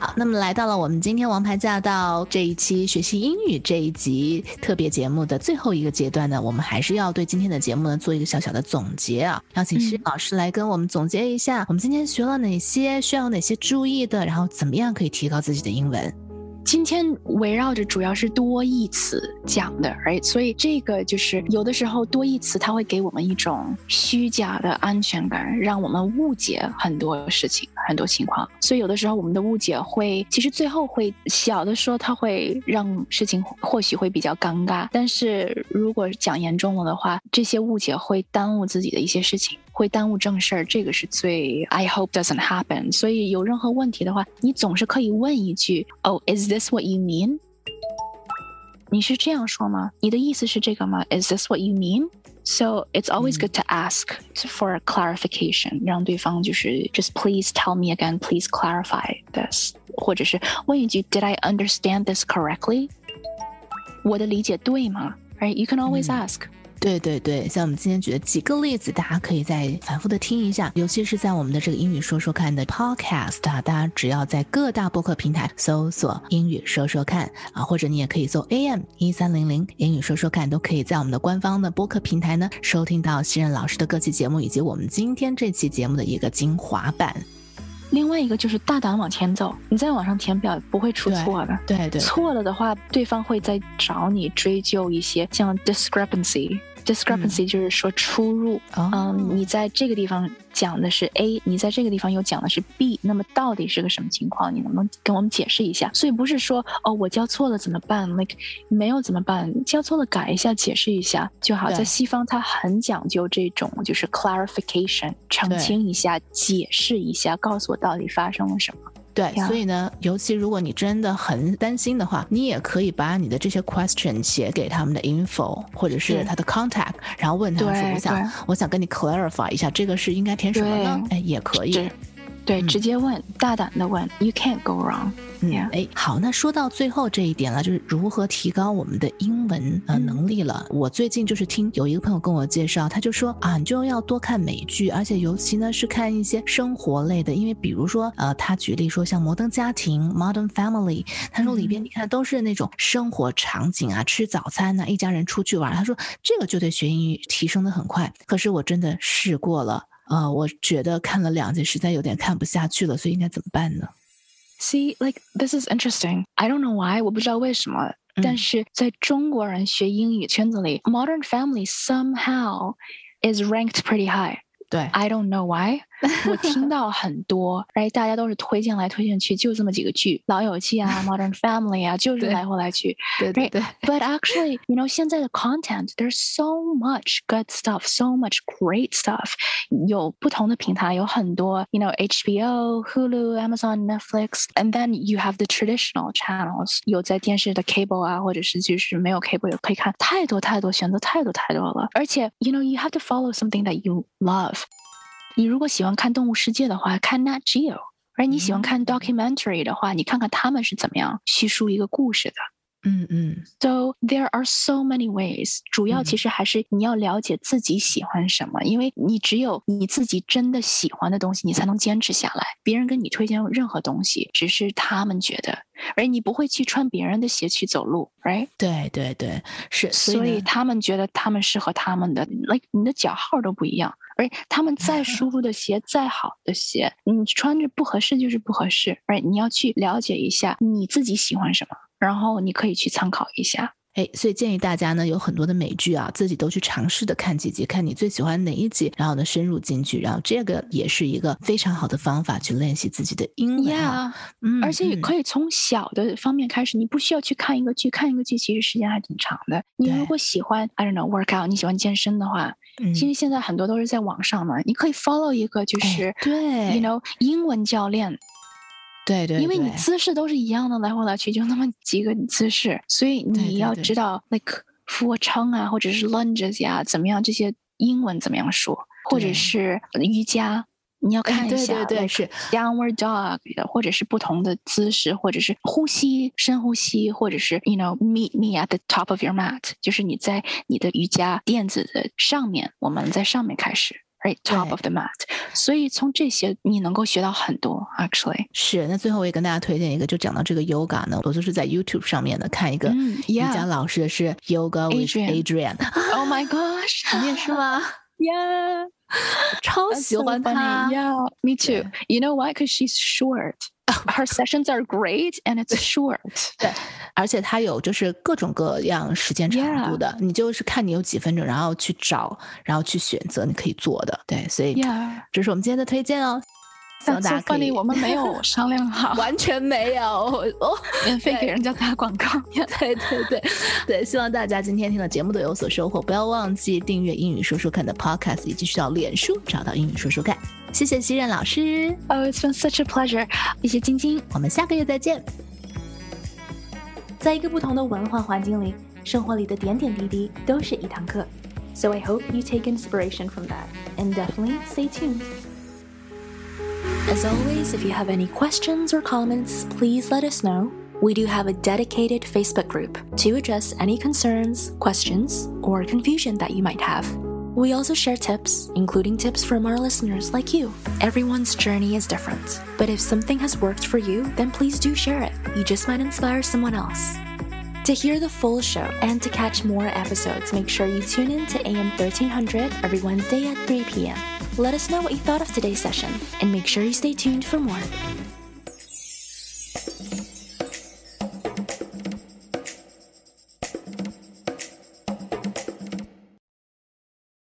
好，那么来到了我们今天《王牌驾到》这一期学习英语这一集特别节目的最后一个阶段呢，我们还是要对今天的节目呢做一个小小的总结啊，邀请施老师来跟我们总结一下，我们今天学了哪些，需要哪些注意的，然后怎么样可以提高自己的英文。今天围绕着主要是多义词讲的哎所以这个就是有的时候多义词它会给我们一种虚假的安全感，让我们误解很多事情、很多情况。所以有的时候我们的误解会，其实最后会小的说，它会让事情或许会比较尴尬。但是如果讲严重了的话，这些误解会耽误自己的一些事情。会耽误正事儿，这个是最 I hope doesn't happen。所以有任何问题的话，你总是可以问一句：“Oh, is this what you mean？” 你是这样说吗？你的意思是这个吗？Is this what you mean? So it's always good to ask for a clarification，让对方就是 just please tell me again, please clarify this，或者是问一句 Did I understand this correctly？我的理解对吗？Right? You can always ask. 对对对，像我们今天举的几个例子，大家可以再反复的听一下，尤其是在我们的这个英语说说看的 podcast 啊，大家只要在各大播客平台搜索“英语说说看”啊，或者你也可以搜 AM 一三零零英语说说看，都可以在我们的官方的播客平台呢收听到新任老师的各期节目，以及我们今天这期节目的一个精华版。另外一个就是大胆往前走，你在网上填表不会出错的，对对，错了的话，对方会再找你追究一些像 discrepancy。Discrepancy 就是说出入，嗯，你在这个地方讲的是 A，你在这个地方又讲的是 B，那么到底是个什么情况？你能不能跟我们解释一下？所以不是说哦，我教错了怎么办？like 没有怎么办？教错了改一下，解释一下就好。在西方，他很讲究这种就是 clarification，澄清一下，解释一下，告诉我到底发生了什么。对，所以呢，尤其如果你真的很担心的话，你也可以把你的这些 question 写给他们的 info 或者是他的 contact，然后问他说：“我想，我想跟你 clarify 一下，这个是应该填什么呢？”哎，也可以。对，直接问，大胆的问，You can't go wrong。嗯，哎，好，那说到最后这一点了，就是如何提高我们的英文呃能力了。我最近就是听有一个朋友跟我介绍，他就说啊，你就要多看美剧，而且尤其呢是看一些生活类的，因为比如说呃，他举例说像《摩登家庭》（Modern Family），他说里边你看都是那种生活场景啊，吃早餐呐，一家人出去玩，他说这个就对学英语提升的很快。可是我真的试过了。啊，我觉得看了两集，实在有点看不下去了，所以应该怎么办呢？See, like this is interesting. I don't know why，我不知道为什么，但是在中国人学英语圈子里，Modern Family somehow is ranked pretty high. 对，I don't know why。 我听到很多，哎，大家都是推荐来推荐去，就这么几个剧，《老友记》啊，《Modern Family》啊，就是来回来去。对对对。But actually, you know，现在的 content there's so much good stuff, so much great stuff。有不同的平台，有很多，you know HBO, Hulu, Amazon, Netflix, and then you have the traditional channels。有在电视的 cable 啊，或者是就是没有 cable 也可以看，太多太多选择，太多太多了。而且，you know, you have to follow something that you love。 你如果喜欢看动物世界的话，看 Nat Geo；而你喜欢看 documentary 的话，你看看他们是怎么样叙述一个故事的。嗯嗯。So there are so many ways。主要其实还是你要了解自己喜欢什么，因为你只有你自己真的喜欢的东西，你才能坚持下来。别人跟你推荐任何东西，只是他们觉得，而你不会去穿别人的鞋去走路，right？对对对，是。所以他们觉得他们适合他们的，like 你的脚号都不一样。而他们再 舒服的鞋，再好的鞋，你穿着不合适就是不合适。而你要去了解一下你自己喜欢什么，然后你可以去参考一下。哎，所以建议大家呢，有很多的美剧啊，自己都去尝试的看几集，看你最喜欢哪一集，然后呢深入进去，然后这个也是一个非常好的方法去练习自己的英文啊。嗯，而且也可以从小的方面开始，你不需要去看一个剧，看一个剧其实时间还挺长的。你如果喜欢，I don't know workout，你喜欢健身的话，其实现在很多都是在网上嘛，你可以 follow 一个就是对，you know 英文教练。对对，因为你姿势都是一样的，来回来去就那么几个姿势，所以你要知道，like 俯卧撑啊，或者是 lunges 呀，怎么样？这些英文怎么样说？或者是瑜伽你要看一下，对对对，是 downward dog，或者是不同的姿势，或者是呼吸，深呼吸，或者是 you know meet me at the top of your mat，就是你在你的瑜伽垫子的上面，我们在上面开始。Right, top of the mat。所以从这些你能够学到很多，actually。是，那最后我也跟大家推荐一个，就讲到这个 yoga 呢，我就是在 YouTube 上面的看一个瑜伽老师的是 Yoga with Adrian。Oh my gosh，你也是吗？Yeah，超喜欢他。Yeah，me too。You know why? Because she's short. Her sessions are great and it's short. 对，而且它有就是各种各样时间长度的，你就是看你有几分钟，然后去找，然后去选择你可以做的。对，所以这是我们今天的推荐哦。希望大家可以，我们没有 商量好，完全没有哦，免费给人家打广告。对对对对，希望大家今天听的节目都有所收获，不要忘记订阅英语说说看的 Podcast，以及去到脸书找到英语说说看。谢谢西任老师，Oh it's been such a pleasure。谢谢晶晶，我们下个月再见。在一个不同的文化环境里，生活里的点点滴滴都是一堂课。So I hope you take inspiration from that, and definitely stay tuned. As always, if you have any questions or comments, please let us know. We do have a dedicated Facebook group to address any concerns, questions, or confusion that you might have. We also share tips, including tips from our listeners like you. Everyone's journey is different, but if something has worked for you, then please do share it. You just might inspire someone else. To hear the full show and to catch more episodes, make sure you tune in to AM 1300 every Wednesday at 3 p.m. Let us know what you thought of today's session, and make sure you stay tuned for more.